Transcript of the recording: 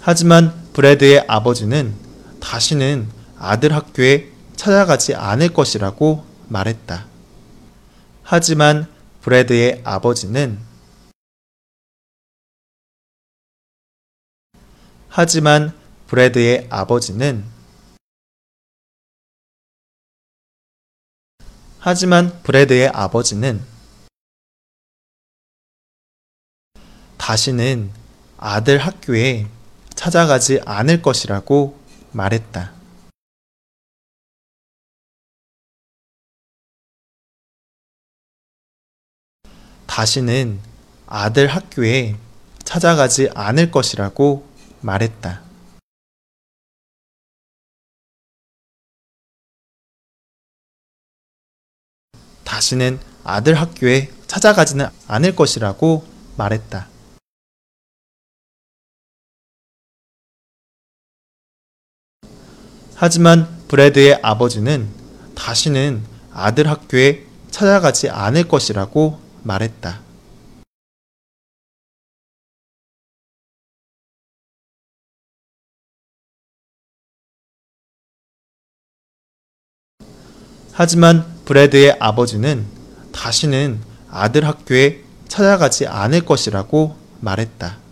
하지만 브래드의 아버지는 다시는 아들 학교에 찾아가지 않을 것이라고 말했다. 하지만 브래드의 아버지는 하지만 브래드의 아버지는 하지만 브래드의 아버지는 다시는 아들 학교에 찾아가지 않을 것이라고 말했다. 다시는 아들 학교에 찾아가지 않을 것이라고 말했다. 다시는 아들 학교에 찾아가지는 않을 것이라고 말했다. 하지만 브래드의 아버지는 다시는 아들 학교에 찾아가지 않을 것이라고 말했다. 하지만 브래드의 아버지는 다시는 아들 학교에 찾아가지 않을 것이라고 말했다.